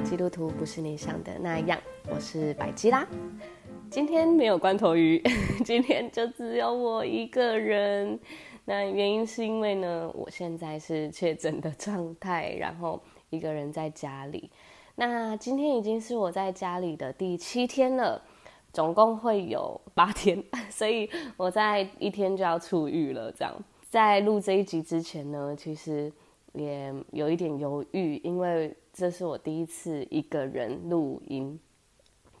基督徒不是你想的那样，我是百基拉。今天没有罐头鱼，今天就只有我一个人。那原因是因为呢，我现在是确诊的状态，然后一个人在家里。那今天已经是我在家里的第七天了，总共会有八天，所以我在一天就要出狱了。这样，在录这一集之前呢，其实也有一点犹豫，因为这是我第一次一个人录音，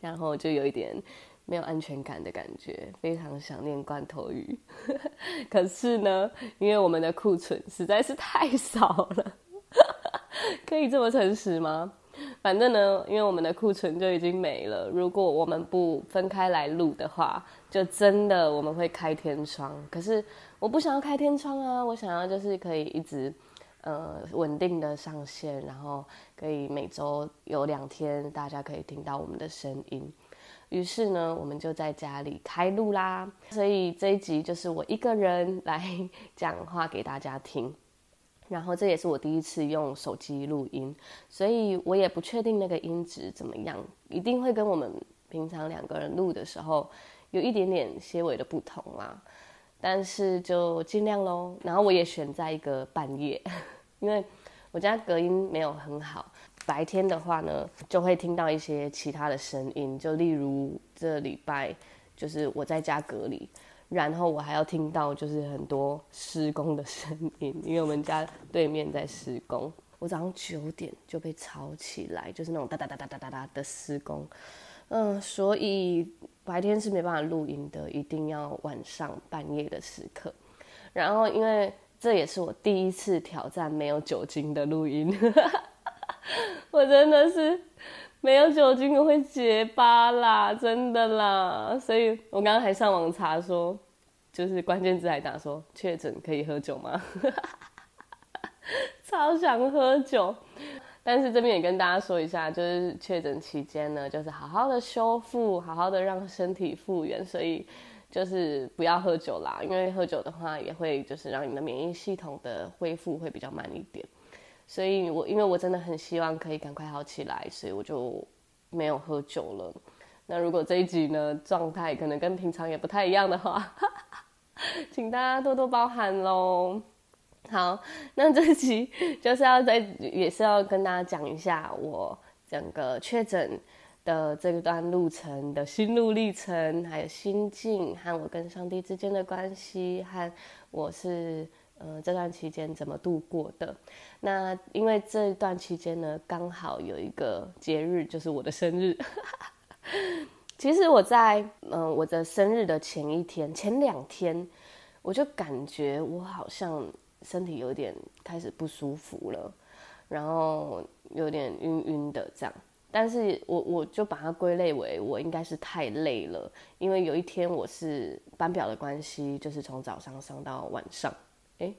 然后就有一点没有安全感的感觉，非常想念罐头鱼。可是呢，因为我们的库存实在是太少了，可以这么诚实吗？反正呢，因为我们的库存就已经没了。如果我们不分开来录的话，就真的我们会开天窗。可是我不想要开天窗啊，我想要就是可以一直呃稳定的上线，然后可以每周有两天大家可以听到我们的声音。于是呢，我们就在家里开录啦。所以这一集就是我一个人来 讲话给大家听。然后这也是我第一次用手机录音，所以我也不确定那个音质怎么样，一定会跟我们平常两个人录的时候有一点点些微的不同啦。但是就尽量喽。然后我也选在一个半夜，因为我家隔音没有很好，白天的话呢就会听到一些其他的声音，就例如这礼拜就是我在家隔离。然后我还要听到就是很多施工的声音，因为我们家对面在施工。我早上九点就被吵起来，就是那种哒哒哒哒哒哒哒的施工。嗯，所以白天是没办法录音的，一定要晚上半夜的时刻。然后因为这也是我第一次挑战没有酒精的录音，我真的是。没有酒精我会结巴啦，真的啦，所以我刚刚还上网查说，就是关键字还打说确诊可以喝酒吗？超想喝酒，但是这边也跟大家说一下，就是确诊期间呢，就是好好的修复，好好的让身体复原，所以就是不要喝酒啦，因为喝酒的话也会就是让你的免疫系统的恢复会比较慢一点。所以我因为我真的很希望可以赶快好起来，所以我就没有喝酒了。那如果这一集呢，状态可能跟平常也不太一样的话，请大家多多包涵喽。好，那这集就是要再也是要跟大家讲一下我整个确诊的这段路程的心路历程，还有心境和我跟上帝之间的关系，和我是。呃，这段期间怎么度过的？那因为这一段期间呢，刚好有一个节日，就是我的生日。其实我在嗯、我的生日的前一天、前两天，我就感觉我好像身体有点开始不舒服了，然后有点晕晕的这样。但是我我就把它归类为我应该是太累了，因为有一天我是班表的关系，就是从早上上到晚上。哎，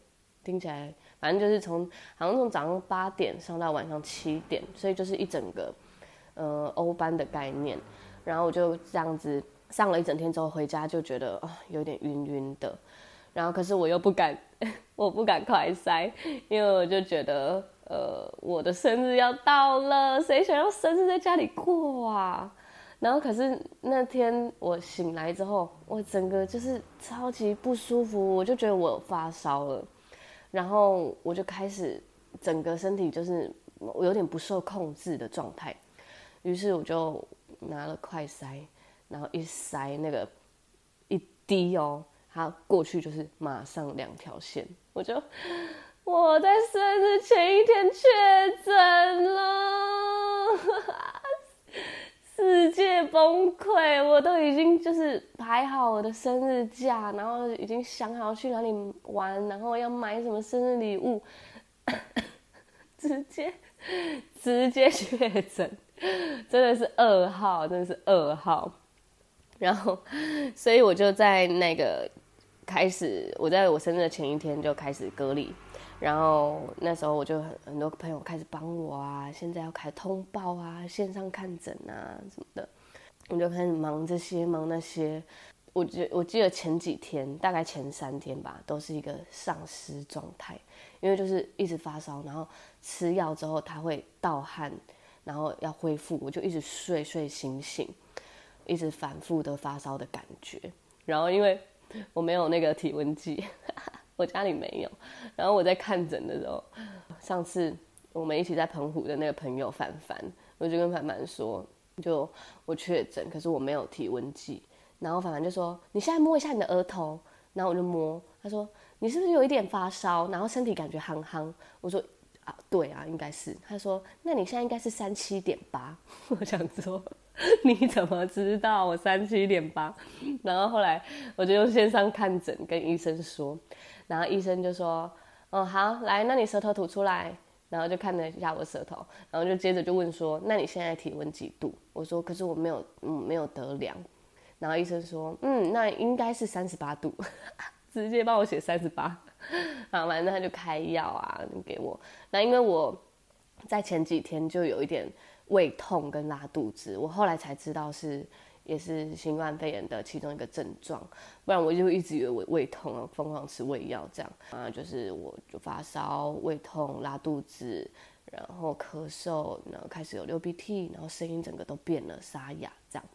听起来反正就是从好像从早上八点上到晚上七点，所以就是一整个呃欧班的概念。然后我就这样子上了一整天之后回家就觉得有点晕晕的，然后可是我又不敢，我不敢快塞，因为我就觉得呃我的生日要到了，谁想要生日在家里过啊？然后可是那天我醒来之后，我整个就是超级不舒服，我就觉得我发烧了，然后我就开始整个身体就是我有点不受控制的状态，于是我就拿了快筛，然后一筛那个一滴哦，它过去就是马上两条线，我就我在生日前一天确诊了。世界崩溃，我都已经就是排好我的生日假，然后已经想好去哪里玩，然后要买什么生日礼物，直接直接确诊，真的是噩耗，真的是噩耗。然后，所以我就在那个开始，我在我生日的前一天就开始隔离。然后那时候我就很很多朋友开始帮我啊，现在要开通报啊，线上看诊啊什么的。我就开始忙这些忙那些。我记我记得前几天，大概前三天吧，都是一个丧尸状态，因为就是一直发烧，然后吃药之后它会盗汗，然后要恢复，我就一直睡睡醒醒，一直反复的发烧的感觉。然后因为我没有那个体温计，我家里没有。然后我在看诊的时候，上次我们一起在澎湖的那个朋友凡凡，我就跟凡凡说，就我确诊，可是我没有体温计。然后凡凡就说：“你现在摸一下你的额头。”然后我就摸，他说：“你是不是有一点发烧？然后身体感觉夯夯？”我说：“啊，对啊，应该是。”他说：“那你现在应该是三七点八。”我想说：“ 你怎么知道我三七点八？”然后后来我就用线上看诊跟医生说，然后医生就说：“哦，好，来，那你舌头吐出来。”然后就看了一下我舌头，然后就接着就问说：“那你现在体温几度？”我说：“可是我没有，嗯，没有得量。”然后医生说，嗯，那应该是三十八度，直接帮我写三十八，好，反正他就开药啊给我。那因为我在前几天就有一点胃痛跟拉肚子，我后来才知道是也是新冠肺炎的其中一个症状，不然我就一直以为胃痛啊，疯狂吃胃药这样啊，就是我就发烧、胃痛、拉肚子，然后咳嗽，然后开始有流鼻涕，然后声音整个都变了，沙哑这样。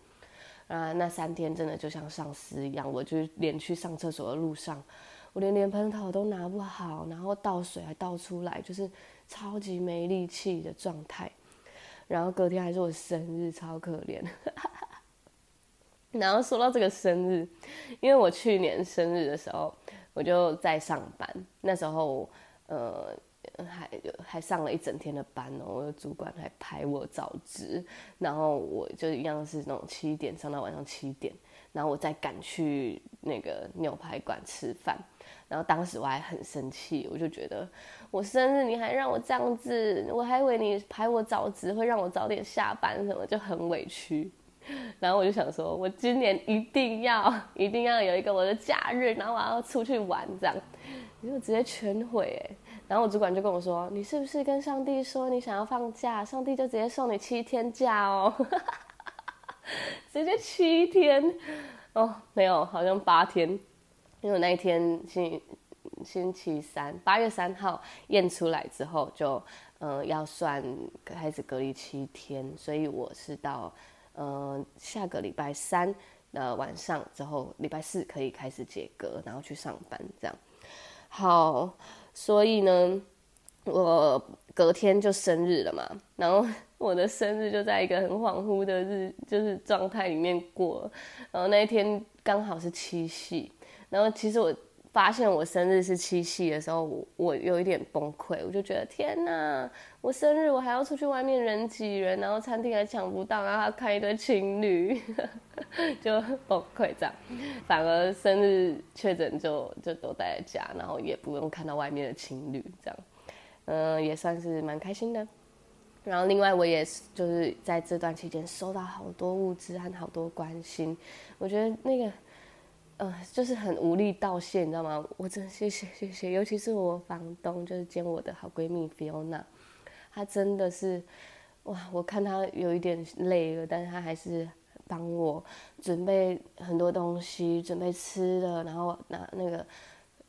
啊，那三天真的就像丧尸一样，我就连去上厕所的路上，我连连喷头都拿不好，然后倒水还倒出来，就是超级没力气的状态。然后隔天还是我生日，超可怜。然后说到这个生日，因为我去年生日的时候，我就在上班，那时候，呃。还还上了一整天的班哦，我的主管还排我早值，然后我就一样是那种七点上到晚上七点，然后我再赶去那个牛排馆吃饭，然后当时我还很生气，我就觉得我生日你还让我这样子，我还以为你排我早值会让我早点下班什么，就很委屈，然后我就想说，我今年一定要一定要有一个我的假日，然后我要出去玩这样，你就直接全毁哎。然后我主管就跟我说：“你是不是跟上帝说你想要放假？上帝就直接送你七天假哦，直接七天哦，没有，好像八天，因为那一天星星期三，八月三号验出来之后就嗯、要算开始隔离七天，所以我是到、呃、下个礼拜三的晚上之后，礼拜四可以开始解隔，然后去上班这样。好。”所以呢，我隔天就生日了嘛，然后我的生日就在一个很恍惚的日，就是状态里面过。然后那一天刚好是七夕，然后其实我发现我生日是七夕的时候，我我有一点崩溃，我就觉得天哪，我生日我还要出去外面人挤人，然后餐厅还抢不到，然后还看一堆情侣，就崩溃这样。反而生日确诊就就都待在家，然后也不用看到外面的情侣这样，嗯，也算是蛮开心的。然后另外我也是就是在这段期间收到好多物资和好多关心，我觉得那个。呃，就是很无力道谢，你知道吗？我真谢谢谢谢，尤其是我房东，就是兼我的好闺蜜 Fiona，她真的是，哇，我看她有一点累了，但是她还是帮我准备很多东西，准备吃的，然后拿那个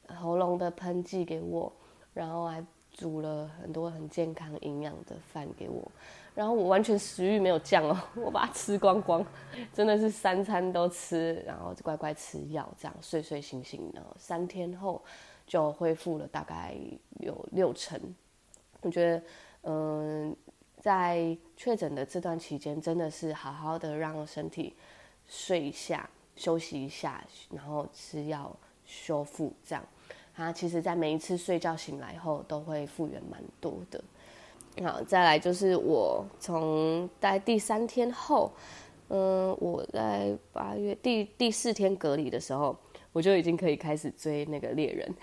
喉咙的喷剂给我，然后还煮了很多很健康营养的饭给我。然后我完全食欲没有降哦，我把它吃光光，真的是三餐都吃，然后乖乖吃药，这样睡睡醒醒，然后三天后就恢复了，大概有六成。我觉得，嗯，在确诊的这段期间，真的是好好的让身体睡一下、休息一下，然后吃药修复，这样。它其实在每一次睡觉醒来后，都会复原蛮多的。好，再来就是我从待第三天后，嗯，我在八月第第四天隔离的时候，我就已经可以开始追那个猎人，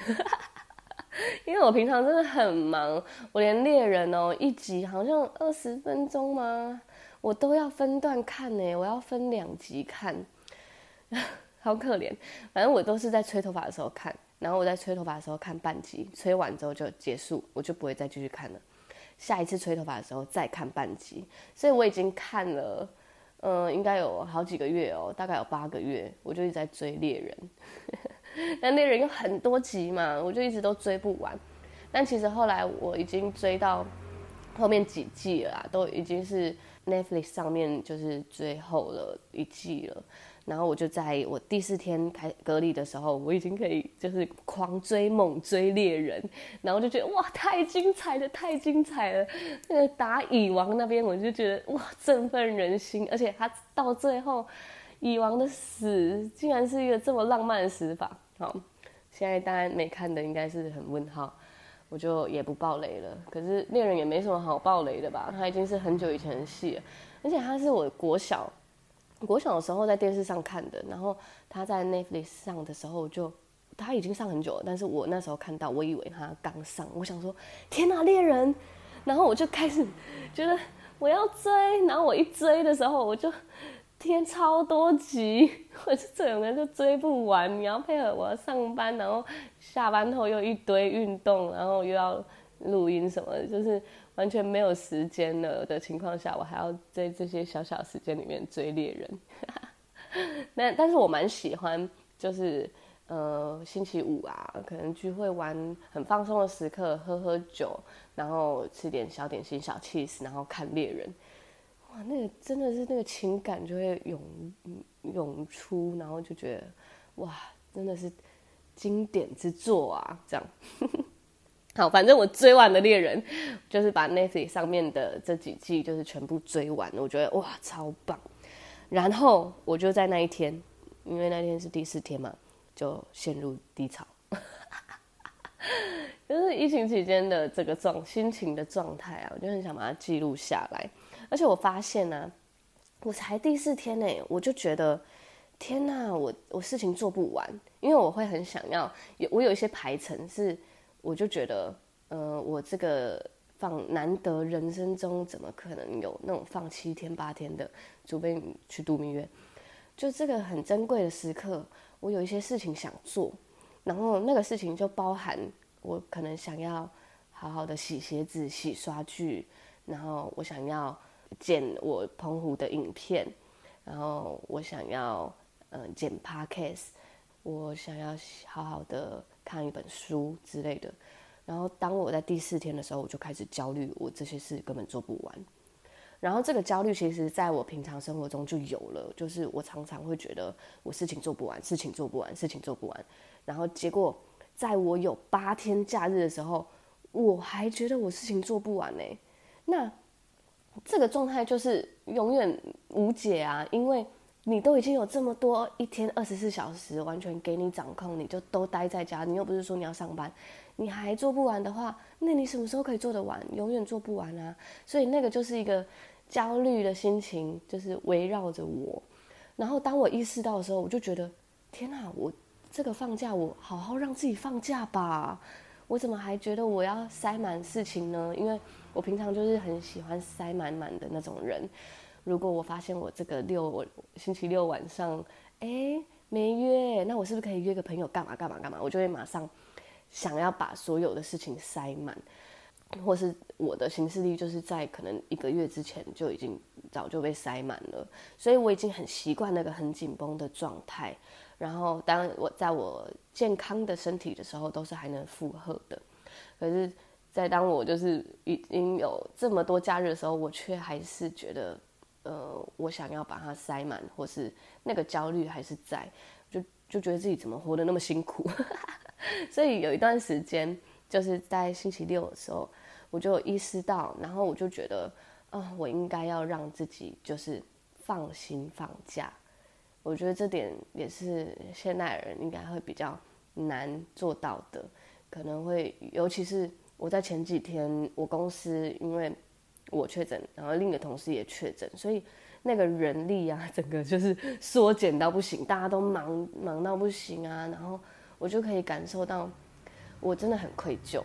因为我平常真的很忙，我连猎人哦一集好像二十分钟吗？我都要分段看呢，我要分两集看，好可怜。反正我都是在吹头发的时候看，然后我在吹头发的时候看半集，吹完之后就结束，我就不会再继续看了。下一次吹头发的时候再看半集，所以我已经看了，嗯，应该有好几个月哦，大概有八个月，我就一直在追猎人。但猎人有很多集嘛，我就一直都追不完。但其实后来我已经追到后面几季了啦，都已经是 Netflix 上面就是最后了一季了。然后我就在我第四天开隔离的时候，我已经可以就是狂追猛追猎人，然后就觉得哇，太精彩了，太精彩了！那个打蚁王那边，我就觉得哇，振奋人心，而且他到最后，蚁王的死竟然是一个这么浪漫的死法。好，现在大家没看的应该是很问号，我就也不爆雷了。可是猎人也没什么好爆雷的吧？他已经是很久以前的戏了，而且他是我国小。我小的时候在电视上看的，然后他在 Netflix 上的时候就他已经上很久了，但是我那时候看到，我以为他刚上，我想说天哪，猎人，然后我就开始觉得我要追，然后我一追的时候我就天超多集，我就整个人就追不完，你要配合我上班，然后下班后又一堆运动，然后又要录音什么，就是。完全没有时间了的情况下，我还要在这些小小时间里面追猎人。那但是我蛮喜欢，就是呃星期五啊，可能聚会玩很放松的时刻，喝喝酒，然后吃点小点心、小气食然后看猎人。哇，那个真的是那个情感就会涌涌出，然后就觉得哇，真的是经典之作啊，这样。好，反正我追完的猎人，就是把 Netflix 上面的这几季就是全部追完，我觉得哇超棒。然后我就在那一天，因为那天是第四天嘛，就陷入低潮，就是疫情期间的这个状心情的状态啊，我就很想把它记录下来。而且我发现呢、我才第四天呢，我就觉得天哪，我我事情做不完，因为我会很想要有我有一些排程是。我就觉得，呃，我这个放难得人生中怎么可能有那种放七天八天的，除非你去度蜜月，就这个很珍贵的时刻，我有一些事情想做，然后那个事情就包含我可能想要好好的洗鞋子、洗刷具，然后我想要剪我澎湖的影片，然后我想要嗯、剪 Podcast，我想要好好的。看一本书之类的，然后当我在第四天的时候，我就开始焦虑，我这些事根本做不完。然后这个焦虑其实在我平常生活中就有了，就是我常常会觉得我事情做不完，事情做不完，事情做不完。然后结果在我有八天假日的时候，我还觉得我事情做不完呢。那这个状态就是永远无解啊，因为。你都已经有这么多一天二十四小时完全给你掌控，你就都待在家，你又不是说你要上班，你还做不完的话，那你什么时候可以做得完？永远做不完啊！所以那个就是一个焦虑的心情，就是围绕着我。然后当我意识到的时候，我就觉得天哪，我这个放假，我好好让自己放假吧。我怎么还觉得我要塞满事情呢？因为我平常就是很喜欢塞满满的那种人。如果我发现我这个六我星期六晚上，哎、没约，那我是不是可以约个朋友干嘛干嘛干嘛？我就会马上想要把所有的事情塞满，或是我的行事历就是在可能一个月之前就已经早就被塞满了，所以我已经很习惯那个很紧绷的状态。然后当我在我健康的身体的时候，都是还能负荷的。可是，在当我就是已经有这么多假日的时候，我却还是觉得。呃，我想要把它塞满，或是那个焦虑还是在，就就觉得自己怎么活得那么辛苦，所以有一段时间，就是在星期六的时候，我就意识到，然后我就觉得，啊、我应该要让自己就是放心放假。我觉得这点也是现代人应该会比较难做到的，可能会，尤其是我在前几天，我公司因为。我确诊，然后另一个同事也确诊，所以那个人力啊，整个就是缩减到不行，大家都忙忙到不行啊。然后我就可以感受到，我真的很愧疚。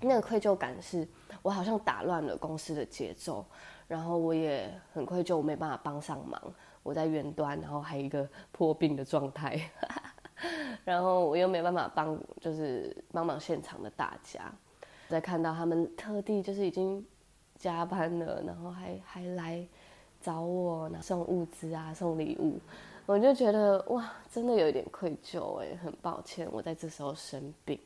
那个愧疚感是我好像打乱了公司的节奏，然后我也很愧疚，我没办法帮上忙。我在远端，然后还有一个破病的状态，然后我又没办法帮，就是帮忙现场的大家。在看到他们特地就是已经。加班了，然后还还来找我拿送物资啊，送礼物，我就觉得哇，真的有一点愧疚哎，很抱歉我在这时候生病。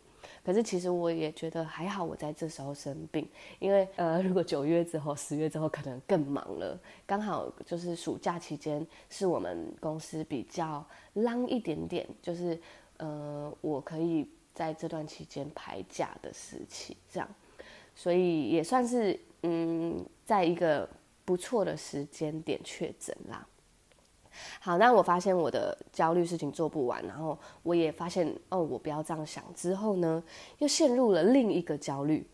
可是其实我也觉得还好，我在这时候生病，因为呃，如果九月之后、十月之后可能更忙了，刚好就是暑假期间是我们公司比较浪一点点，就是呃，我可以在这段期间排假的时期，这样，所以也算是嗯，在一个不错的时间点确诊啦。好，那我发现我的焦虑事情做不完，然后我也发现哦，我不要这样想。之后呢，又陷入了另一个焦虑，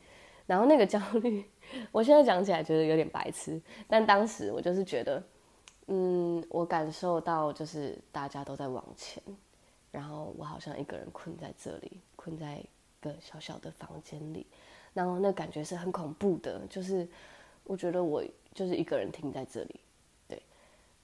然后那个焦虑，我现在讲起来觉得有点白痴，但当时我就是觉得，嗯，我感受到就是大家都在往前，然后我好像一个人困在这里，困在一个小小的房间里，然后那感觉是很恐怖的，就是我觉得我就是一个人停在这里。对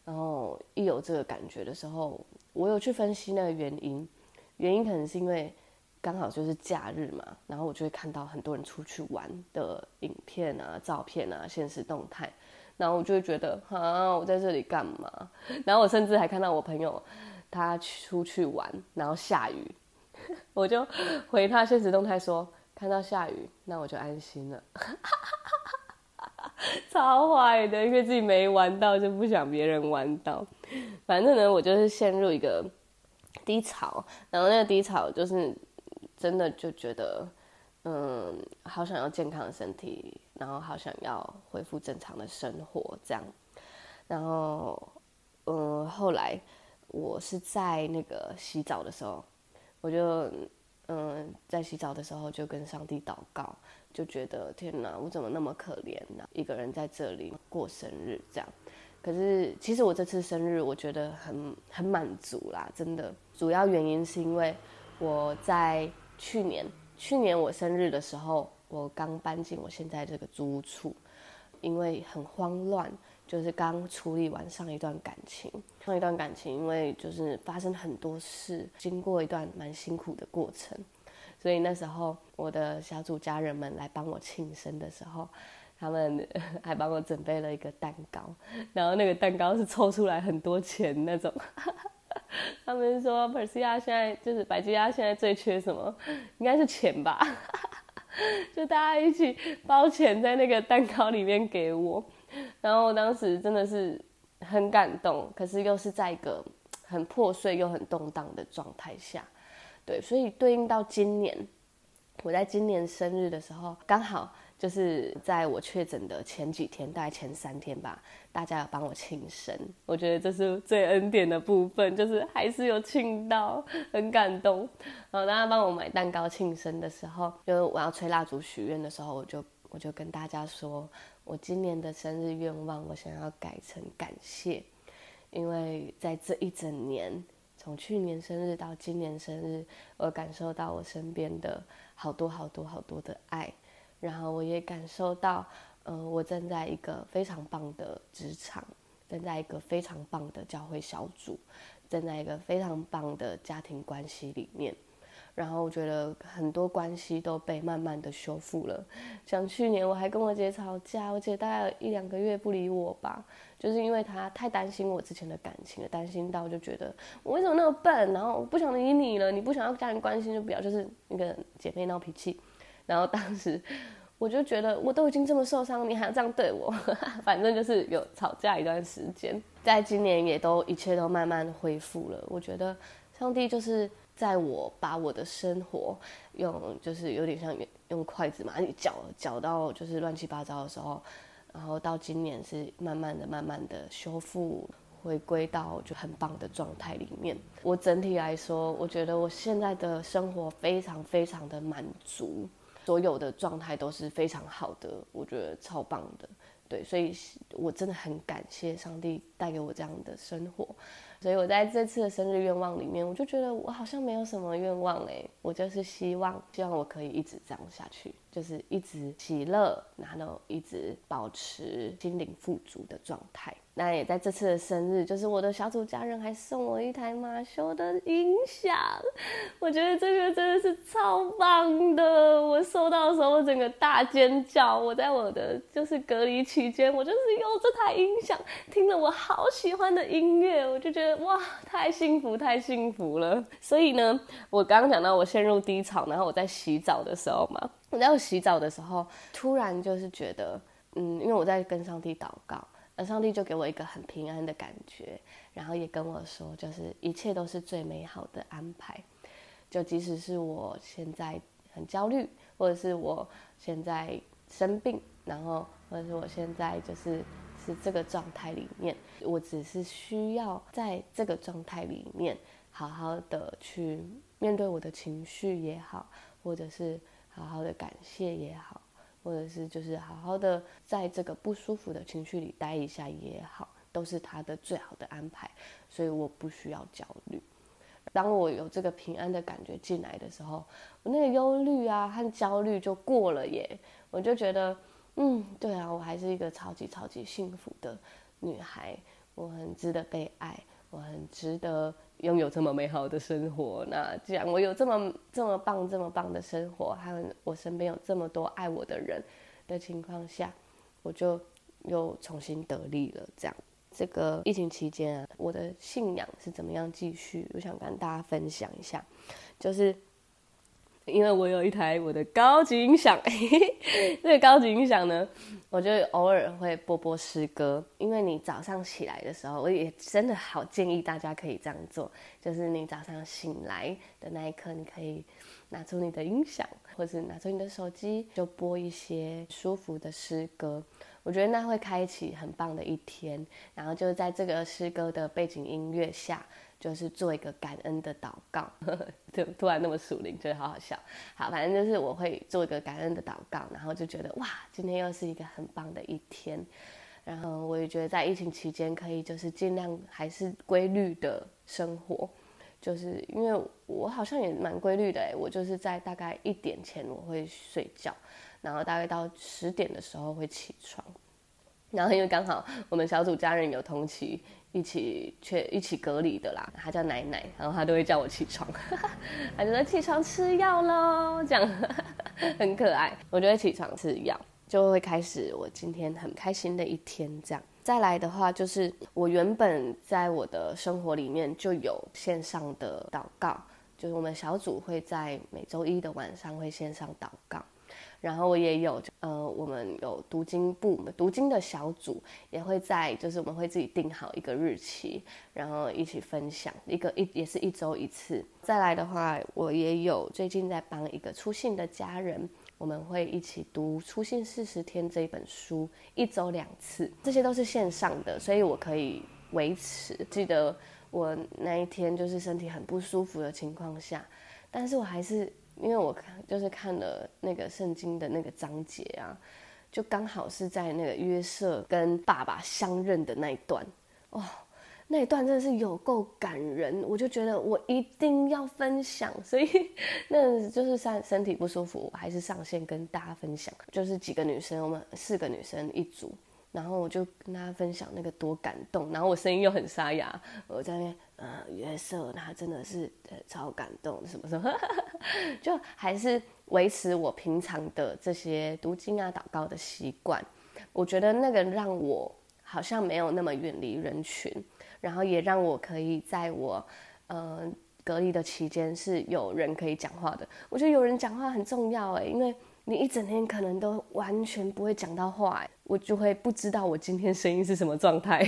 然后一有这个感觉的时候，我有去分析那个原因，原因可能是因为刚好就是假日嘛，然后我就会看到很多人出去玩的影片啊、照片啊、现实动态，然后我就会觉得啊，我在这里干嘛？然后我甚至还看到我朋友他出去玩，然后下雨，我就回他现实动态说，看到下雨，那我就安心了。超坏的，因为自己没玩到，就不想别人玩到。反正呢，我就是陷入一个低潮，然后那个低潮就是真的就觉得，嗯，好想要健康的身体，然后好想要恢复正常的生活这样。然后，嗯，后来我是在那个洗澡的时候，我就嗯，在洗澡的时候就跟上帝祷告。就觉得天哪，我怎么那么可怜呢？一个人在这里过生日这样，可是其实我这次生日我觉得很很满足啦，真的。主要原因是因为我在去年，去年我生日的时候，我刚搬进我现在这个租屋处，因为很慌乱，就是刚处理完上一段感情，上一段感情因为就是发生很多事，经过一段蛮辛苦的过程。所以那时候，我的小组家人们来帮我庆生的时候，他们 还帮我准备了一个蛋糕，然后那个蛋糕是凑出来很多钱那种。他们说，Persia 现在就是百吉亚现在最缺什么？应该是钱吧？就大家一起包钱在那个蛋糕里面给我，然后当时真的是很感动，可是又是在一个很破碎又很动荡的状态下。对，所以对应到今年，我在今年生日的时候，刚好就是在我确诊的前几天，大概前三天吧，大家有帮我庆生，我觉得这是最恩典的部分，就是还是有庆到，很感动。然后大家帮我买蛋糕庆生的时候，就是我要吹蜡烛许愿的时候，我就我就跟大家说，我今年的生日愿望，我想要改成感谢，因为在这一整年。从去年生日到今年生日，我感受到我身边的好多好多好多的爱，然后我也感受到，呃，我站在一个非常棒的职场，站在一个非常棒的教会小组，站在一个非常棒的家庭关系里面。然后我觉得很多关系都被慢慢的修复了。像去年我还跟我姐吵架，我姐大概有一两个月不理我吧，就是因为她太担心我之前的感情了，担心到就觉得我为什么那么笨，然后我不想理你了，你不想要家人关心就不要，就是那个姐妹闹脾气。然后当时我就觉得我都已经这么受伤，你还要这样对我，反正就是有吵架一段时间。在今年也都一切都慢慢恢复了，我觉得上帝就是。在我把我的生活用，就是有点像用筷子嘛，你搅搅到就是乱七八糟的时候，然后到今年是慢慢的、慢慢的修复，回归到就很棒的状态里面。我整体来说，我觉得我现在的生活非常非常的满足，所有的状态都是非常好的，我觉得超棒的。对，所以我真的很感谢上帝带给我这样的生活。所以我在这次的生日愿望里面，我就觉得我好像没有什么愿望嘞，我就是希望，希望我可以一直这样下去，就是一直喜乐，然后一直保持心灵富足的状态。那也在这次的生日，就是我的小组家人还送我一台马修的音响，我觉得这个真的是超棒的。我收到的时候，我整个大尖叫。我在我的就是隔离期间，我就是用这台音响听了我好喜欢的音乐，我就觉得哇，太幸福，太幸福了。所以呢，我刚刚讲到我陷入低潮，然后我在洗澡的时候嘛，我在我洗澡的时候，突然就是觉得，嗯，因为我在跟上帝祷告。而上帝就给我一个很平安的感觉，然后也跟我说，就是一切都是最美好的安排。就即使是我现在很焦虑，或者是我现在生病，然后或者是我现在就是是这个状态里面，我只是需要在这个状态里面好好的去面对我的情绪也好，或者是好好的感谢也好。或者是就是好好的在这个不舒服的情绪里待一下也好，都是他的最好的安排，所以我不需要焦虑。当我有这个平安的感觉进来的时候，我那个忧虑啊和焦虑就过了耶。我就觉得，嗯，对啊，我还是一个超级超级幸福的女孩，我很值得被爱，我很值得。拥有这么美好的生活，那既然我有这么这么棒、这么棒的生活，还有我身边有这么多爱我的人的情况下，我就又重新得力了。这样，这个疫情期间啊，我的信仰是怎么样继续？我想跟大家分享一下，就是。因为我有一台我的高级音响，这个高级音响呢，我就偶尔会播播诗歌。因为你早上起来的时候，我也真的好建议大家可以这样做，就是你早上醒来的那一刻，你可以拿出你的音响，或是拿出你的手机，就播一些舒服的诗歌。我觉得那会开启很棒的一天。然后就在这个诗歌的背景音乐下。就是做一个感恩的祷告，就突然那么属灵，觉得好好笑。好，反正就是我会做一个感恩的祷告，然后就觉得哇，今天又是一个很棒的一天。然后我也觉得在疫情期间可以就是尽量还是规律的生活，就是因为我好像也蛮规律的哎，我就是在大概一点前我会睡觉，然后大概到十点的时候会起床。然后因为刚好我们小组家人有同期。一起去一起隔离的啦，他叫奶奶，然后他都会叫我起床，他就说起床吃药喽，这样 很可爱。我就会起床吃药，就会开始我今天很开心的一天。这样再来的话，就是我原本在我的生活里面就有线上的祷告，就是我们小组会在每周一的晚上会线上祷告。然后我也有，呃，我们有读经部，读经的小组也会在，就是我们会自己定好一个日期，然后一起分享一个一也是一周一次。再来的话，我也有最近在帮一个出信的家人，我们会一起读《出信四十天》这一本书，一周两次，这些都是线上的，所以我可以维持。记得我那一天就是身体很不舒服的情况下，但是我还是。因为我看就是看了那个圣经的那个章节啊，就刚好是在那个约瑟跟爸爸相认的那一段，哦，那一段真的是有够感人，我就觉得我一定要分享，所以那 就是身身体不舒服，我还是上线跟大家分享，就是几个女生，我们四个女生一组。然后我就跟大家分享那个多感动，然后我声音又很沙哑，我在那呃约瑟他真的是超感动什么什么，就还是维持我平常的这些读经啊祷告的习惯。我觉得那个让我好像没有那么远离人群，然后也让我可以在我呃隔离的期间是有人可以讲话的。我觉得有人讲话很重要哎，因为。你一整天可能都完全不会讲到话，我就会不知道我今天声音是什么状态。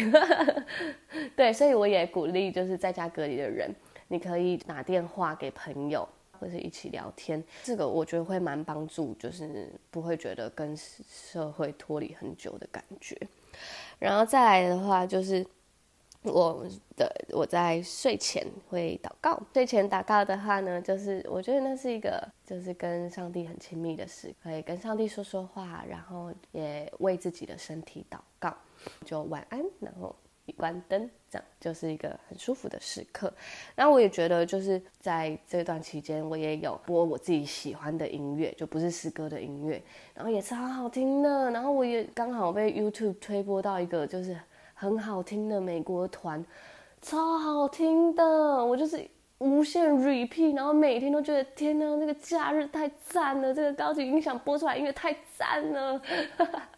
对，所以我也鼓励就是在家隔离的人，你可以打电话给朋友，或者一起聊天，这个我觉得会蛮帮助，就是不会觉得跟社会脱离很久的感觉。然后再来的话就是。我的我在睡前会祷告，睡前祷告的话呢，就是我觉得那是一个就是跟上帝很亲密的事，可以跟上帝说说话，然后也为自己的身体祷告，就晚安，然后一关灯，这样就是一个很舒服的时刻。那我也觉得，就是在这段期间，我也有播我自己喜欢的音乐，就不是诗歌的音乐，然后也超好听的。然后我也刚好被 YouTube 推播到一个就是很好听的美国团，超好听的，我就是无限 repeat，然后每天都觉得天哪，那个假日太赞了，这个高级音响播出来音乐太赞了，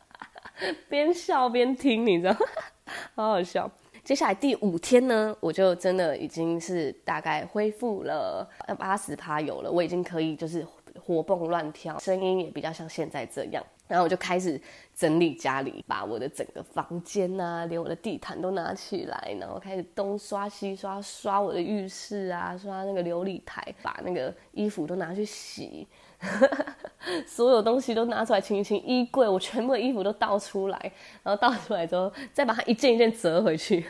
边笑边听，你知道。好好笑。接下来第五天呢，我就真的已经是大概恢复了八十趴有了，我已经可以就是活蹦乱跳，声音也比较像现在这样。然后我就开始整理家里，把我的整个房间啊，连我的地毯都拿起来，然后开始东刷西刷，刷我的浴室啊，刷那个琉璃台，把那个衣服都拿去洗。所有东西都拿出来清一清，衣柜我全部的衣服都倒出来，然后倒出来之后再把它一件一件折回去。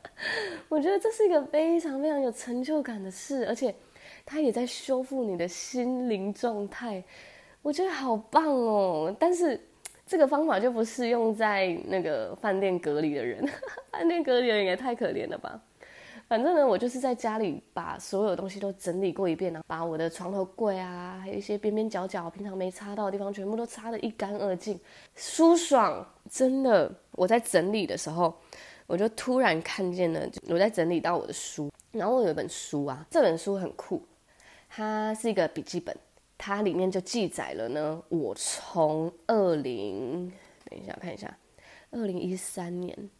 我觉得这是一个非常非常有成就感的事，而且它也在修复你的心灵状态，我觉得好棒哦。但是这个方法就不适用在那个饭店隔离的人，饭店隔离的人也太可怜了吧。反正呢，我就是在家里把所有东西都整理过一遍，然后把我的床头柜啊，还有一些边边角角平常没擦到的地方，全部都擦得一干二净，舒爽。真的，我在整理的时候，我就突然看见了，我在整理到我的书，然后我有一本书啊，这本书很酷，它是一个笔记本，它里面就记载了呢，我从二零，等一下看一下，二零一三年，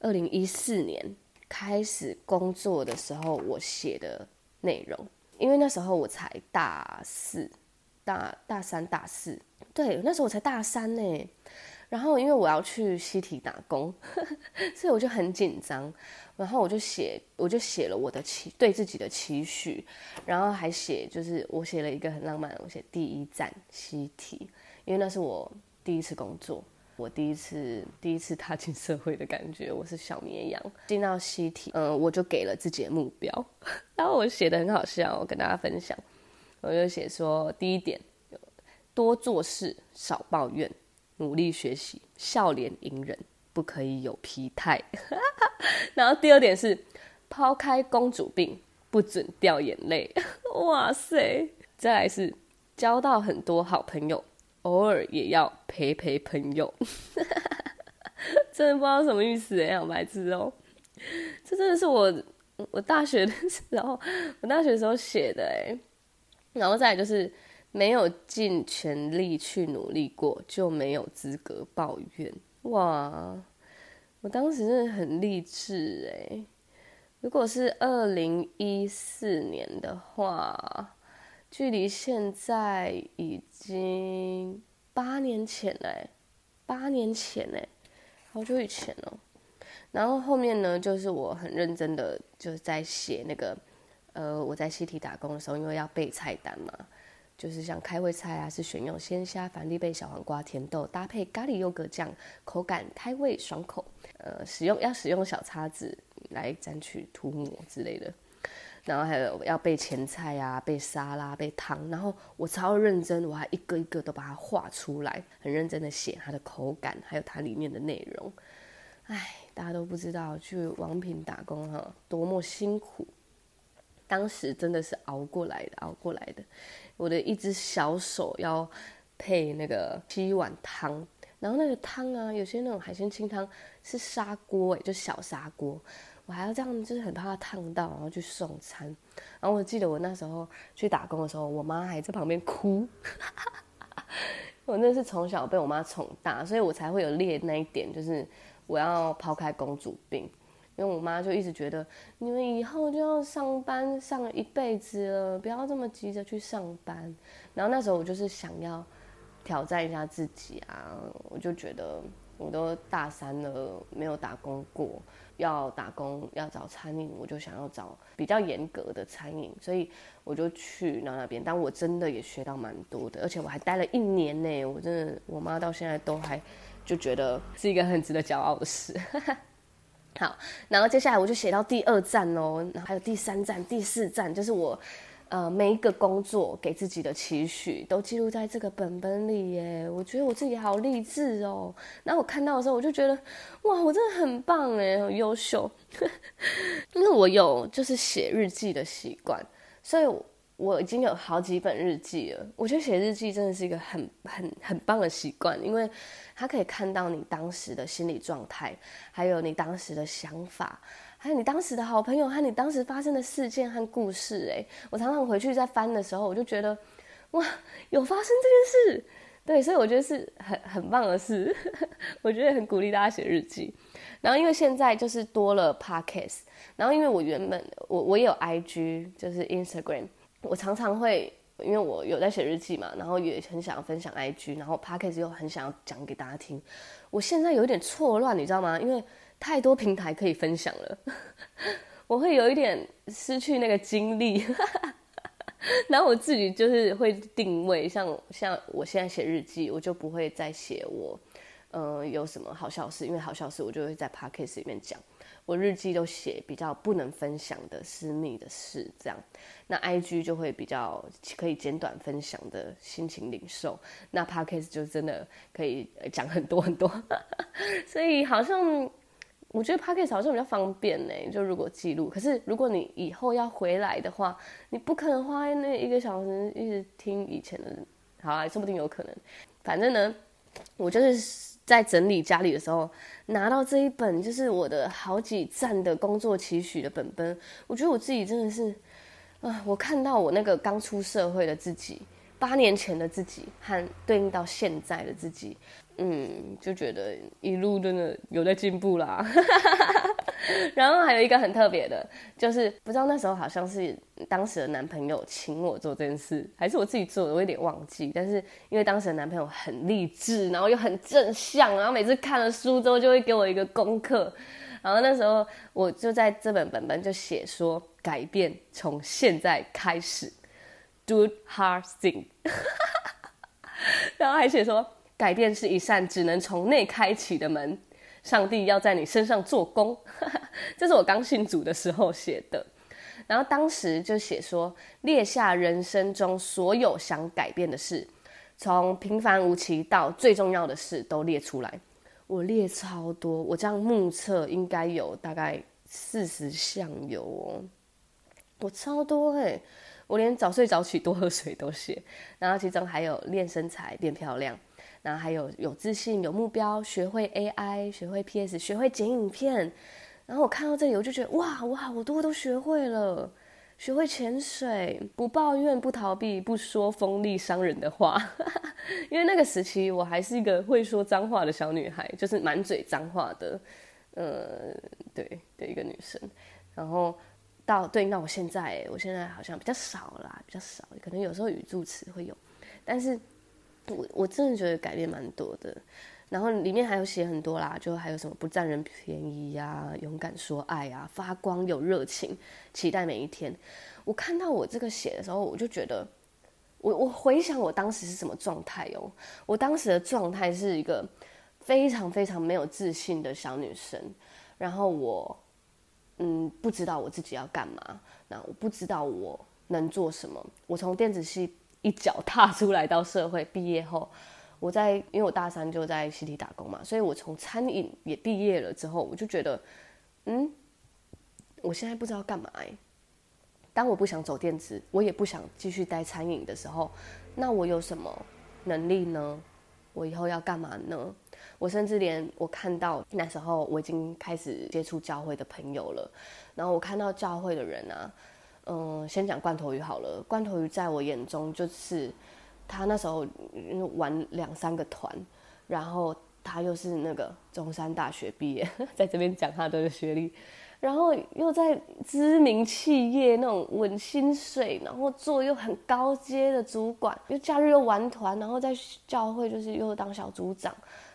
二零一四年。开始工作的时候，我写的内容，因为那时候我才大四、大大三、大四，对，那时候我才大三呢。然后因为我要去西体打工，所以我就很紧张。然后我就写，我就写了我的期，对自己的期许，然后还写，就是我写了一个很浪漫，我写第一站西体，因为那是我第一次工作。我第一次第一次踏进社会的感觉，我是小绵羊进到西体，嗯，我就给了自己的目标，然后我写的很好笑，我跟大家分享，我就写说第一点，多做事，少抱怨，努力学习，笑脸迎人，不可以有疲态，然后第二点是抛开公主病，不准掉眼泪，哇塞，再来是交到很多好朋友。偶尔也要陪陪朋友，真的不知道什么意思哎，好白痴哦！这真的是我我大学的时候，我大学的时候写的哎。然后再来就是没有尽全力去努力过，就没有资格抱怨。哇，我当时真的很励志哎。如果是二零一四年的话。距离现在已经八年前了，八年前呢，好久以前哦。然后后面呢，就是我很认真的就是在写那个，呃，我在西体打工的时候，因为要背菜单嘛，就是像开胃菜啊，是选用鲜虾、凡立贝、小黄瓜、甜豆，搭配咖喱优格酱，口感开胃爽口。呃，使用要使用小叉子来沾取涂抹之类的。然后还有要备前菜啊，备沙拉，备汤。然后我超认真，我还一个一个都把它画出来，很认真的写它的口感，还有它里面的内容。哎，大家都不知道去王品打工哈，多么辛苦。当时真的是熬过来的，熬过来的。我的一只小手要配那个七碗汤，然后那个汤啊，有些那种海鲜清汤是砂锅，哎，就小砂锅。我还要这样，就是很怕烫到，然后去送餐。然后我记得我那时候去打工的时候，我妈还在旁边哭。我那是从小被我妈宠大，所以我才会有列那一点，就是我要抛开公主病。因为我妈就一直觉得你们以后就要上班上一辈子了，不要这么急着去上班。然后那时候我就是想要挑战一下自己啊，我就觉得我都大三了，没有打工过。要打工要找餐饮，我就想要找比较严格的餐饮，所以我就去到那边。但我真的也学到蛮多的，而且我还待了一年呢。我真的，我妈到现在都还就觉得是一个很值得骄傲的事。好，然后接下来我就写到第二站哦，然后还有第三站、第四站，就是我呃，每一个工作给自己的期许都记录在这个本本里耶。我觉得我自己好励志哦。然后我看到的时候，我就觉得，哇，我真的很棒哎，很优秀。因为我有就是写日记的习惯，所以我已经有好几本日记了。我觉得写日记真的是一个很很很棒的习惯，因为它可以看到你当时的心理状态，还有你当时的想法。还有你当时的好朋友和你当时发生的事件和故事，哎，我常常回去再翻的时候，我就觉得，哇，有发生这件事，对，所以我觉得是很很棒的事，我觉得很鼓励大家写日记。然后因为现在就是多了 Podcast，然后因为我原本我我也有 IG，就是 Instagram，我常常会因为我有在写日记嘛，然后也很想要分享 IG，然后 Podcast 又很想要讲给大家听，我现在有点错乱，你知道吗？因为太多平台可以分享了，我会有一点失去那个精力。然后我自己就是会定位，像像我现在写日记，我就不会再写我，呃，有什么好笑事，因为好笑事我就会在 podcast 里面讲。我日记都写比较不能分享的私密的事，这样。那 IG 就会比较可以简短分享的心情领受。那 podcast 就真的可以讲很多很多，所以好像。我觉得 Podcast 好像比较方便呢，就如果记录。可是如果你以后要回来的话，你不可能花那一个小时一直听以前的。好啊，说不定有可能。反正呢，我就是在整理家里的时候，拿到这一本就是我的好几站的工作期许的本本。我觉得我自己真的是，啊，我看到我那个刚出社会的自己，八年前的自己，和对应到现在的自己。嗯，就觉得一路真的有在进步啦。然后还有一个很特别的，就是不知道那时候好像是当时的男朋友请我做这件事，还是我自己做的，我有点忘记。但是因为当时的男朋友很励志，然后又很正向，然后每次看了书之后就会给我一个功课。然后那时候我就在这本本本就写说，改变从现在开始，do hard thing。然后还写说。改变是一扇只能从内开启的门，上帝要在你身上做工。这是我刚信主的时候写的，然后当时就写说，列下人生中所有想改变的事，从平凡无奇到最重要的事都列出来。我列超多，我这样目测应该有大概四十项有哦，我超多哎，我连早睡早起多喝水都写，然后其中还有练身材变漂亮。然后还有有自信、有目标，学会 AI，学会 PS，学会剪影片。然后我看到这里，我就觉得哇，我好多都学会了。学会潜水，不抱怨，不逃避，不说锋利伤人的话。因为那个时期我还是一个会说脏话的小女孩，就是满嘴脏话的，呃，对的一个女生。然后到对应到我现在，我现在好像比较少啦，比较少，可能有时候语助词会有，但是。我我真的觉得改变蛮多的，然后里面还有写很多啦，就还有什么不占人便宜呀、勇敢说爱啊，发光有热情，期待每一天。我看到我这个写的时候，我就觉得，我我回想我当时是什么状态哦，我当时的状态是一个非常非常没有自信的小女生，然后我嗯不知道我自己要干嘛，那我不知道我能做什么，我从电子系。一脚踏出来到社会毕业后，我在因为我大三就在实体打工嘛，所以我从餐饮也毕业了之后，我就觉得，嗯，我现在不知道干嘛。当我不想走电子，我也不想继续待餐饮的时候，那我有什么能力呢？我以后要干嘛呢？我甚至连我看到那时候我已经开始接触教会的朋友了，然后我看到教会的人啊。嗯，先讲罐头鱼好了。罐头鱼在我眼中就是，他那时候玩两三个团，然后他又是那个中山大学毕业，在这边讲他的学历，然后又在知名企业那种稳薪水，然后做又很高阶的主管，又假日又玩团，然后在教会就是又当小组长，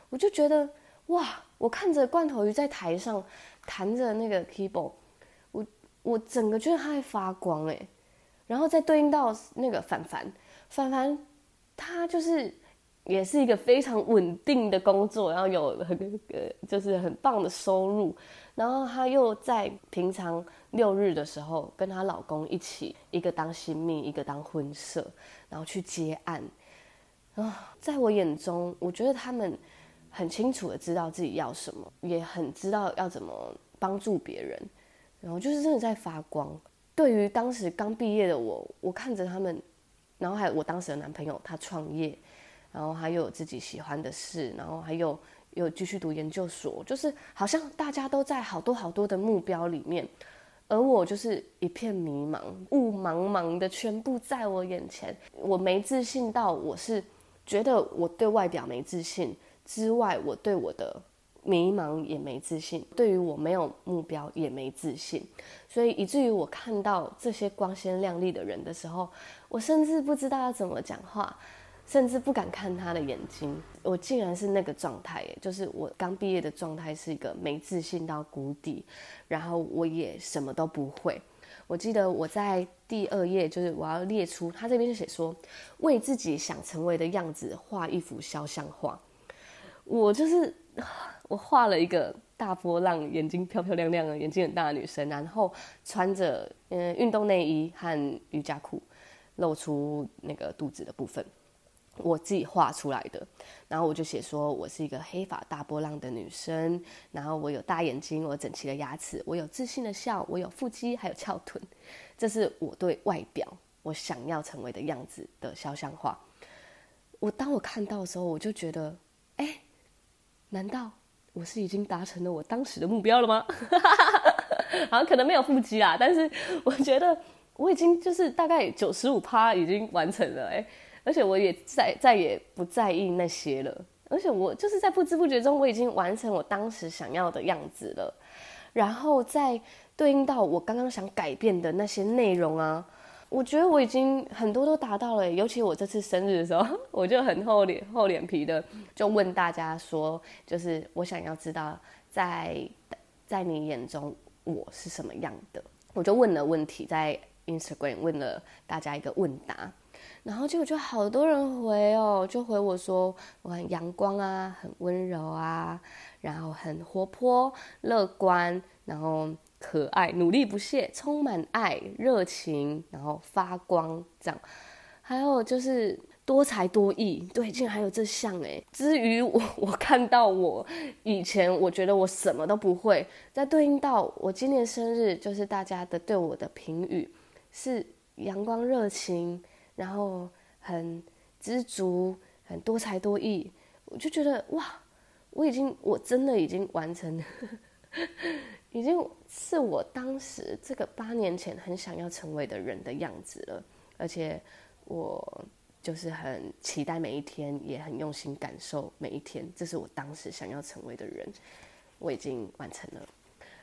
我就觉得哇，我看着罐头鱼在台上弹着那个 keyboard。我整个觉得他在发光哎，然后再对应到那个凡凡，凡凡他就是也是一个非常稳定的工作，然后有很呃就是很棒的收入，然后她又在平常六日的时候跟她老公一起，一个当新密，一个当婚社，然后去接案。啊，在我眼中，我觉得他们很清楚的知道自己要什么，也很知道要怎么帮助别人，然后就是真的在发光。对于当时刚毕业的我，我看着他们，然后还有我当时的男朋友，他创业。然后还有自己喜欢的事，然后还有有继续读研究所，就是好像大家都在好多好多的目标里面，而我就是一片迷茫，雾茫茫的全部在我眼前，我没自信到我是觉得我对外表没自信之外，我对我的迷茫也没自信，对于我没有目标也没自信，所以以至于我看到这些光鲜亮丽的人的时候，我甚至不知道要怎么讲话。甚至不敢看他的眼睛，我竟然是那个状态，就是我刚毕业的状态是一个没自信到谷底，然后我也什么都不会。我记得我在第二页，就是我要列出，他这边就写说，为自己想成为的样子画一幅肖像画。我就是我画了一个大波浪，眼睛漂漂亮亮的，眼睛很大的女生，然后穿着嗯运动内衣和瑜伽裤，露出那个肚子的部分。我自己画出来的，然后我就写说，我是一个黑发大波浪的女生，然后我有大眼睛，我整齐的牙齿，我有自信的笑，我有腹肌，还有翘臀，这是我对外表我想要成为的样子的肖像画。我当我看到的时候，我就觉得，哎，难道我是已经达成了我当时的目标了吗？好像可能没有腹肌啦，但是我觉得我已经就是大概九十五趴已经完成了，哎。而且我也再再也不在意那些了，而且我就是在不知不觉中，我已经完成我当时想要的样子了。然后再对应到我刚刚想改变的那些内容啊，我觉得我已经很多都达到了。尤其我这次生日的时候，我就很厚脸厚脸皮的就问大家说，就是我想要知道在在你眼中我是什么样的，我就问了问题，在 Instagram 问了大家一个问答。然后结果就好多人回哦，就回我说我很阳光啊，很温柔啊，然后很活泼、乐观，然后可爱、努力不懈、充满爱、热情，然后发光这样。还有就是多才多艺，对，竟然还有这项哎。至于我，我看到我以前我觉得我什么都不会，再对应到我今年生日，就是大家的对我的评语是阳光、热情。然后很知足，很多才多艺，我就觉得哇，我已经我真的已经完成了，已经是我当时这个八年前很想要成为的人的样子了，而且我就是很期待每一天，也很用心感受每一天，这是我当时想要成为的人，我已经完成了。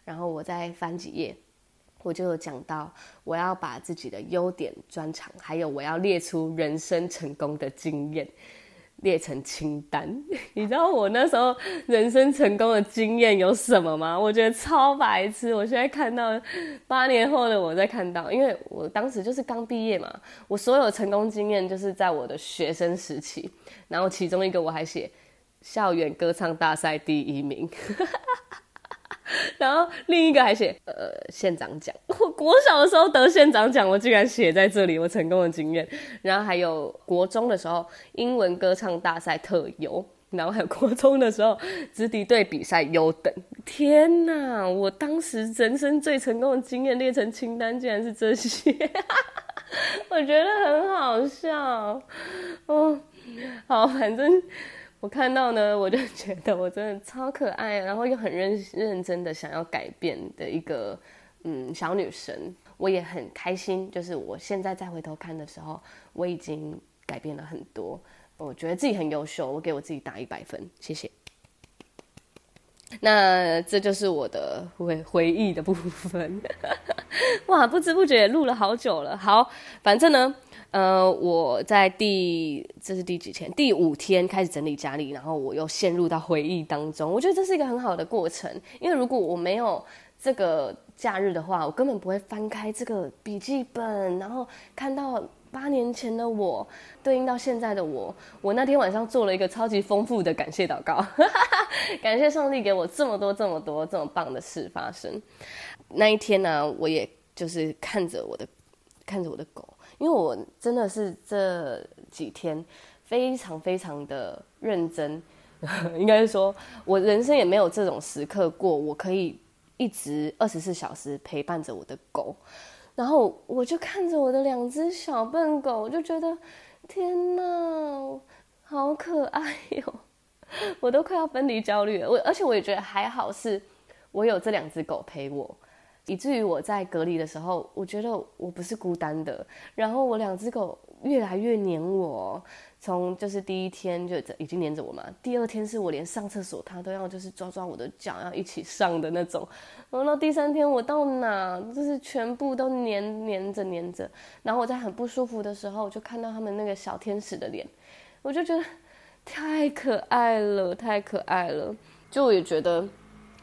然后我再翻几页。我就有讲到，我要把自己的优点、专长，还有我要列出人生成功的经验，列成清单。你知道我那时候人生成功的经验有什么吗？我觉得超白痴。我现在看到八年后的我在看到，因为我当时就是刚毕业嘛，我所有成功经验就是在我的学生时期，然后其中一个我还写校园歌唱大赛第一名。然后另一个还写呃县长奖，我国小的时候得县长奖，我竟然写在这里，我成功的经验。然后还有国中的时候英文歌唱大赛特优，然后还有国中的时候直笛队比赛优等。天哪，我当时人生最成功的经验列成清单，竟然是这些，我觉得很好笑。哦，好，反正。我看到呢，我就觉得我真的超可爱，然后又很认认真的想要改变的一个嗯小女生，我也很开心。就是我现在再回头看的时候，我已经改变了很多，我觉得自己很优秀，我给我自己打一百分，谢谢。那这就是我的回回忆的部分，哇，不知不觉录了好久了。好，反正呢。呃，我在第这是第几天？第五天开始整理家里，然后我又陷入到回忆当中。我觉得这是一个很好的过程，因为如果我没有这个假日的话，我根本不会翻开这个笔记本，然后看到八年前的我对应到现在的我。我那天晚上做了一个超级丰富的感谢祷告，感谢上帝给我这么多、这么多、这么棒的事发生。那一天呢、我也就是看着我的，看着我的狗，因为我真的是这几天非常非常的认真。应该是说，我人生也没有这种时刻过。我可以一直二十四小时陪伴着我的狗，然后我就看着我的两只小笨狗，我就觉得天哪，好可爱哟！我都快要分离焦虑了。我而且我也觉得还好，是我有这两只狗陪我，以至于我在隔离的时候，我觉得我不是孤单的。然后我两只狗越来越黏我。从就是第一天就已经黏着我嘛，第二天是我连上厕所它都要就是抓抓我的脚，要一起上的那种。然后到第三天我到哪就是全部都黏黏着黏着。然后我在很不舒服的时候，我就看到他们那个小天使的脸，我就觉得太可爱了，太可爱了。就我也觉得，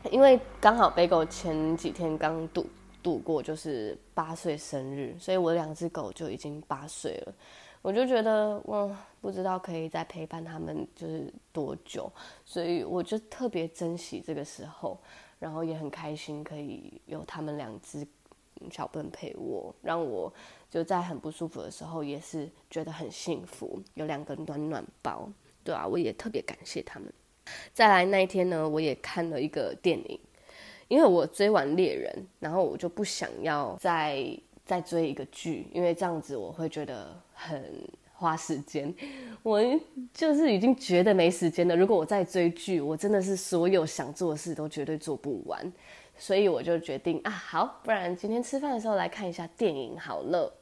因为刚好贝狗前几天刚度度过就是八岁生日，所以我两只狗就已经八岁了。我就觉得，哇，不知道可以再陪伴他们就是多久，所以我就特别珍惜这个时候，然后也很开心可以有他们两只小笨陪我，让我就在很不舒服的时候也是觉得很幸福，有两个暖暖包，对啊，我也特别感谢他们。再来那一天呢，我也看了一个电影，因为我追完猎人，然后我就不想要再。再追一个剧，因为这样子我会觉得很花时间。我就是已经觉得没时间了。如果我再追剧，我真的是所有想做的事都绝对做不完。所以我就决定啊，好，不然今天吃饭的时候来看一下电影好了。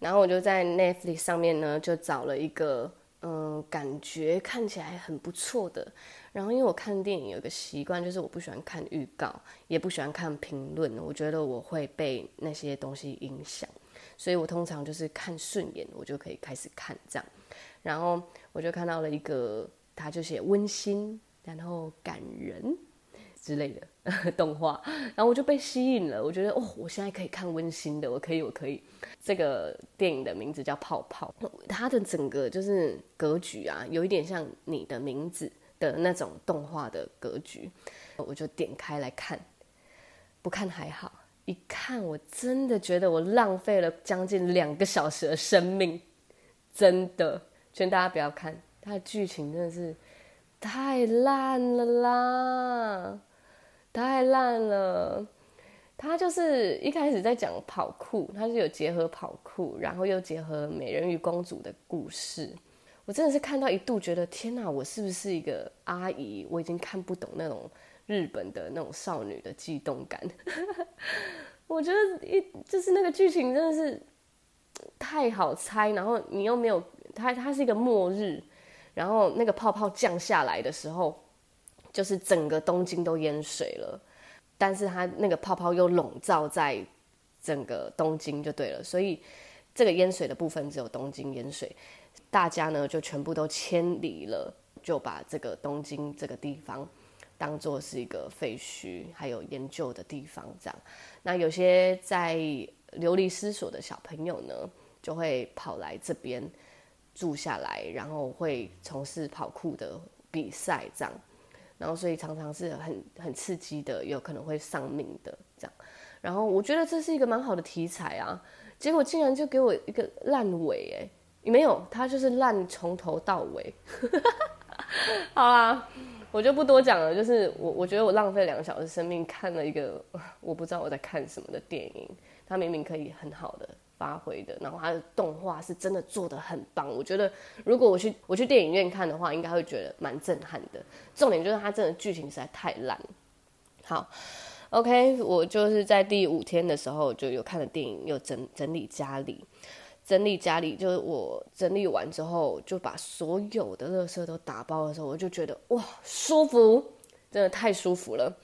然后我就在 Netflix 上面呢，就找了一个。嗯，感觉看起来很不错的。然后，因为我看电影有一个习惯，就是我不喜欢看预告，也不喜欢看评论。我觉得我会被那些东西影响，所以我通常就是看顺眼，我就可以开始看这样。然后我就看到了一个，他就写温馨，然后感人。之类的动画，然后我就被吸引了。我觉得哦，我现在可以看温馨的，我可以，我可以。这个电影的名字叫《泡泡》，它的整个就是格局啊，有一点像你的名字的那种动画的格局。我就点开来看，不看还好，一看我真的觉得我浪费了将近两个小时的生命，真的劝大家不要看，它的剧情真的是太烂了啦！太烂了，他就是一开始在讲跑酷，他是有结合跑酷，然后又结合美人鱼公主的故事。我真的是看到一度觉得，天哪，我是不是一个阿姨？我已经看不懂那种日本的那种少女的悸动感。我觉得一就是那个剧情真的是太好猜，然后你又没有，它它是一个末日，然后那个泡泡降下来的时候。就是整个东京都淹水了，但是它那个泡泡又笼罩在整个东京就对了，所以这个淹水的部分只有东京淹水，大家呢就全部都迁离了，就把这个东京这个地方当做是一个废墟，还有研究的地方这样。那有些在流离失所的小朋友呢，就会跑来这边住下来，然后会从事跑酷的比赛这样。然后，所以常常是很很刺激的，有可能会丧命的这样。然后，我觉得这是一个蛮好的题材啊。结果竟然就给我一个烂尾，哎，没有，它就是烂从头到尾。好啦，我就不多讲了。就是我，我觉得我浪费两个小时生命看了一个 我不知道我在看什么的电影，它明明可以很好的。发挥的，然后它的动画是真的做的很棒。我觉得如果我去我去电影院看的话，应该会觉得蛮震撼的。重点就是它真的剧情实在太烂。好，OK，我就是在第五天的时候就有看了电影，又整整理家里，整理家里就是我整理完之后，就把所有的垃圾都打包的时候，我就觉得哇，舒服，真的太舒服了。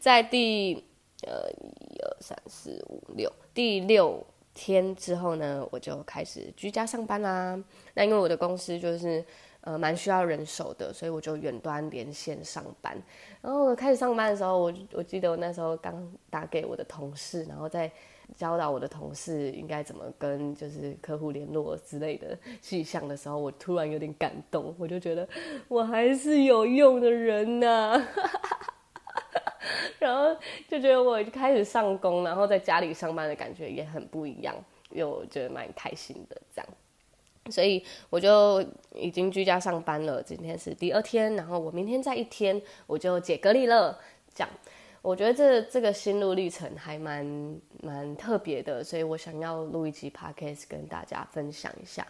在第呃一二三四五六第六。天之后呢，我就开始居家上班啦。那因为我的公司就是，呃蛮需要人手的，所以我就远端连线上班。然后我开始上班的时候，我我记得我那时候刚打给我的同事，然后在教导我的同事应该怎么跟就是客户联络之类的细项的时候，我突然有点感动，我就觉得我还是有用的人呐、啊。然后就觉得我开始上工，然后在家里上班的感觉也很不一样，又觉得蛮开心的这样，所以我就已经居家上班了。今天是第二天，然后我明天再一天我就解隔离了。这样，我觉得这这个心路历程还蛮蛮特别的，所以我想要录一集 podcast 跟大家分享一下。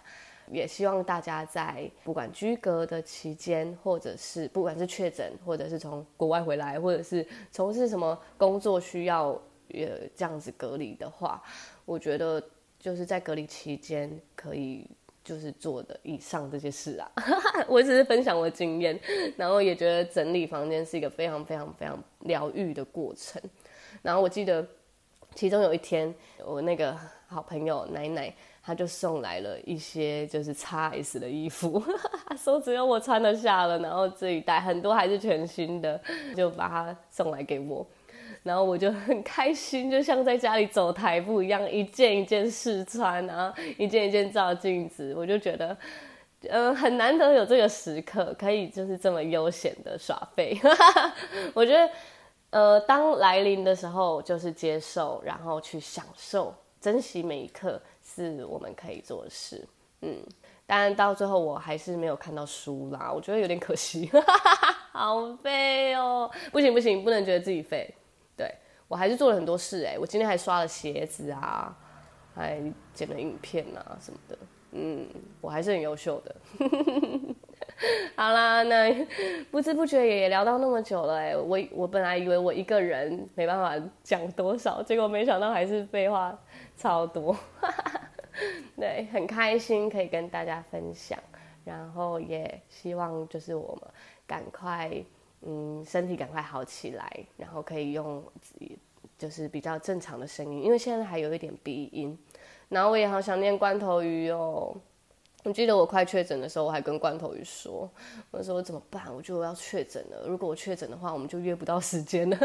也希望大家在不管居隔的期间，或者是不管是确诊，或者是从国外回来，或者是从事什么工作需要呃这样子隔离的话，我觉得就是在隔离期间可以就是做的以上这些事啊。我只是分享我的经验，然后也觉得整理房间是一个非常非常非常疗愈的过程。然后我记得其中有一天，我那个好朋友奶奶。他就送来了一些就是 XS 的衣服，说只有我穿得下了，然后这一袋很多还是全新的，就把它送来给我，然后我就很开心，就像在家里走台步一样，一件一件试穿，然后一件一件照镜子，我就觉得，呃，很难得有这个时刻，可以就是这么悠闲的耍废。我觉得，呃，当来临的时候，就是接受，然后去享受，珍惜每一刻。是我们可以做的事，嗯，但到最后我还是没有看到书啦，我觉得有点可惜，好废哦，不行不行，不能觉得自己废，对，我还是做了很多事哎，我今天还刷了鞋子啊，还剪了影片啊什么的，嗯，我还是很优秀的，好啦，那不知不觉也聊到那么久了哎，我我本来以为我一个人没办法讲多少，结果没想到还是废话超多。对，很开心可以跟大家分享，然后也希望就是我们赶快，嗯，身体赶快好起来，然后可以用就是比较正常的声音，因为现在还有一点鼻音，然后我也好想念罐头鱼哦。我记得我快确诊的时候，我还跟罐头鱼说，我说我怎么办？我觉得我要确诊了，如果我确诊的话，我们就约不到时间了。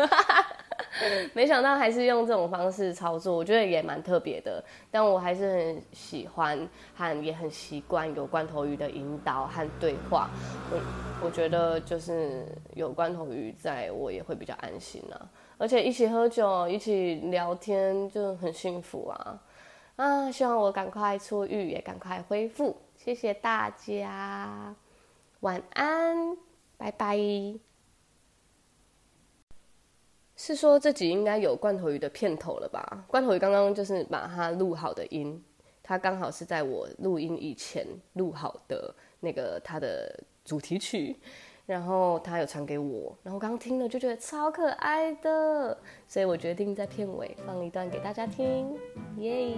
没想到还是用这种方式操作，我觉得也蛮特别的。但我还是很喜欢和也很习惯有罐头鱼的引导和对话。我我觉得就是有罐头鱼在，我也会比较安心啊。而且一起喝酒、一起聊天就很幸福啊！啊，希望我赶快出狱，也赶快恢复。谢谢大家，晚安，拜拜。是说这集应该有罐头鱼的片头了吧？罐头鱼刚刚就是把它录好的音，它刚好是在我录音以前录好的那个它的主题曲，然后他有传给我，然后刚刚听了就觉得超可爱的，所以我决定在片尾放一段给大家听，耶！